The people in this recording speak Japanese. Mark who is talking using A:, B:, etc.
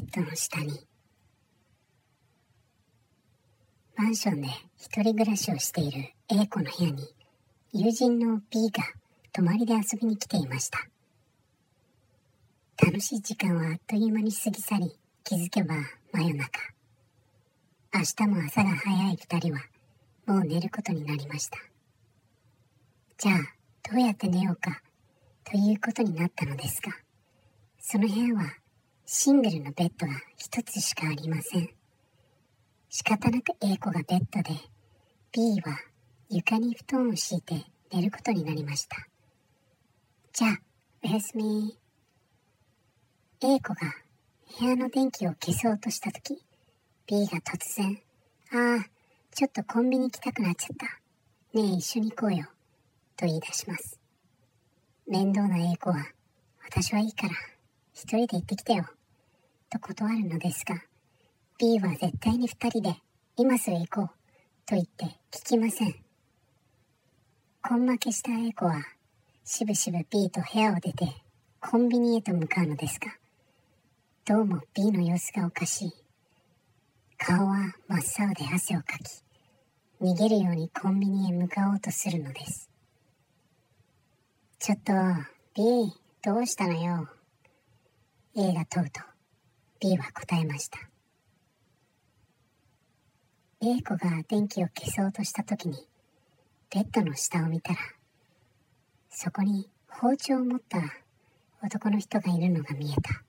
A: ッドの下に。マンションで一人暮らしをしている A 子の部屋に友人の B が泊まりで遊びに来ていました。楽しい時間はあっという間に過ぎ去り気づけば真夜中。明日も朝が早い二人はもう寝ることになりました。じゃあどうやって寝ようかということになったのですがその部屋はシングルのベッドが一つしかありません。仕方なく A 子がベッドで B は床に布団を敷いて寝ることになりました。じゃあ、おやすみ。A 子が部屋の電気を消そうとしたとき、B が突然、ああ、ちょっとコンビニ行きたくなっちゃった。ねえ、一緒に行こうよ。と言い出します。面倒な A 子は、私はいいから、一人で行ってきてよ。と断るのですが、B は絶対に二人で今すぐ行こうと言って聞きません。根負けした A 子はしぶしぶ B と部屋を出てコンビニへと向かうのですが、どうも B の様子がおかしい。顔は真っ青で汗をかき、逃げるようにコンビニへ向かおうとするのです。ちょっと、B、どうしたのよ。A が問うと、B は答えました。A 子が電気を消そうとした時に、ベッドの下を見たら、そこに包丁を持った男の人がいるのが見えた。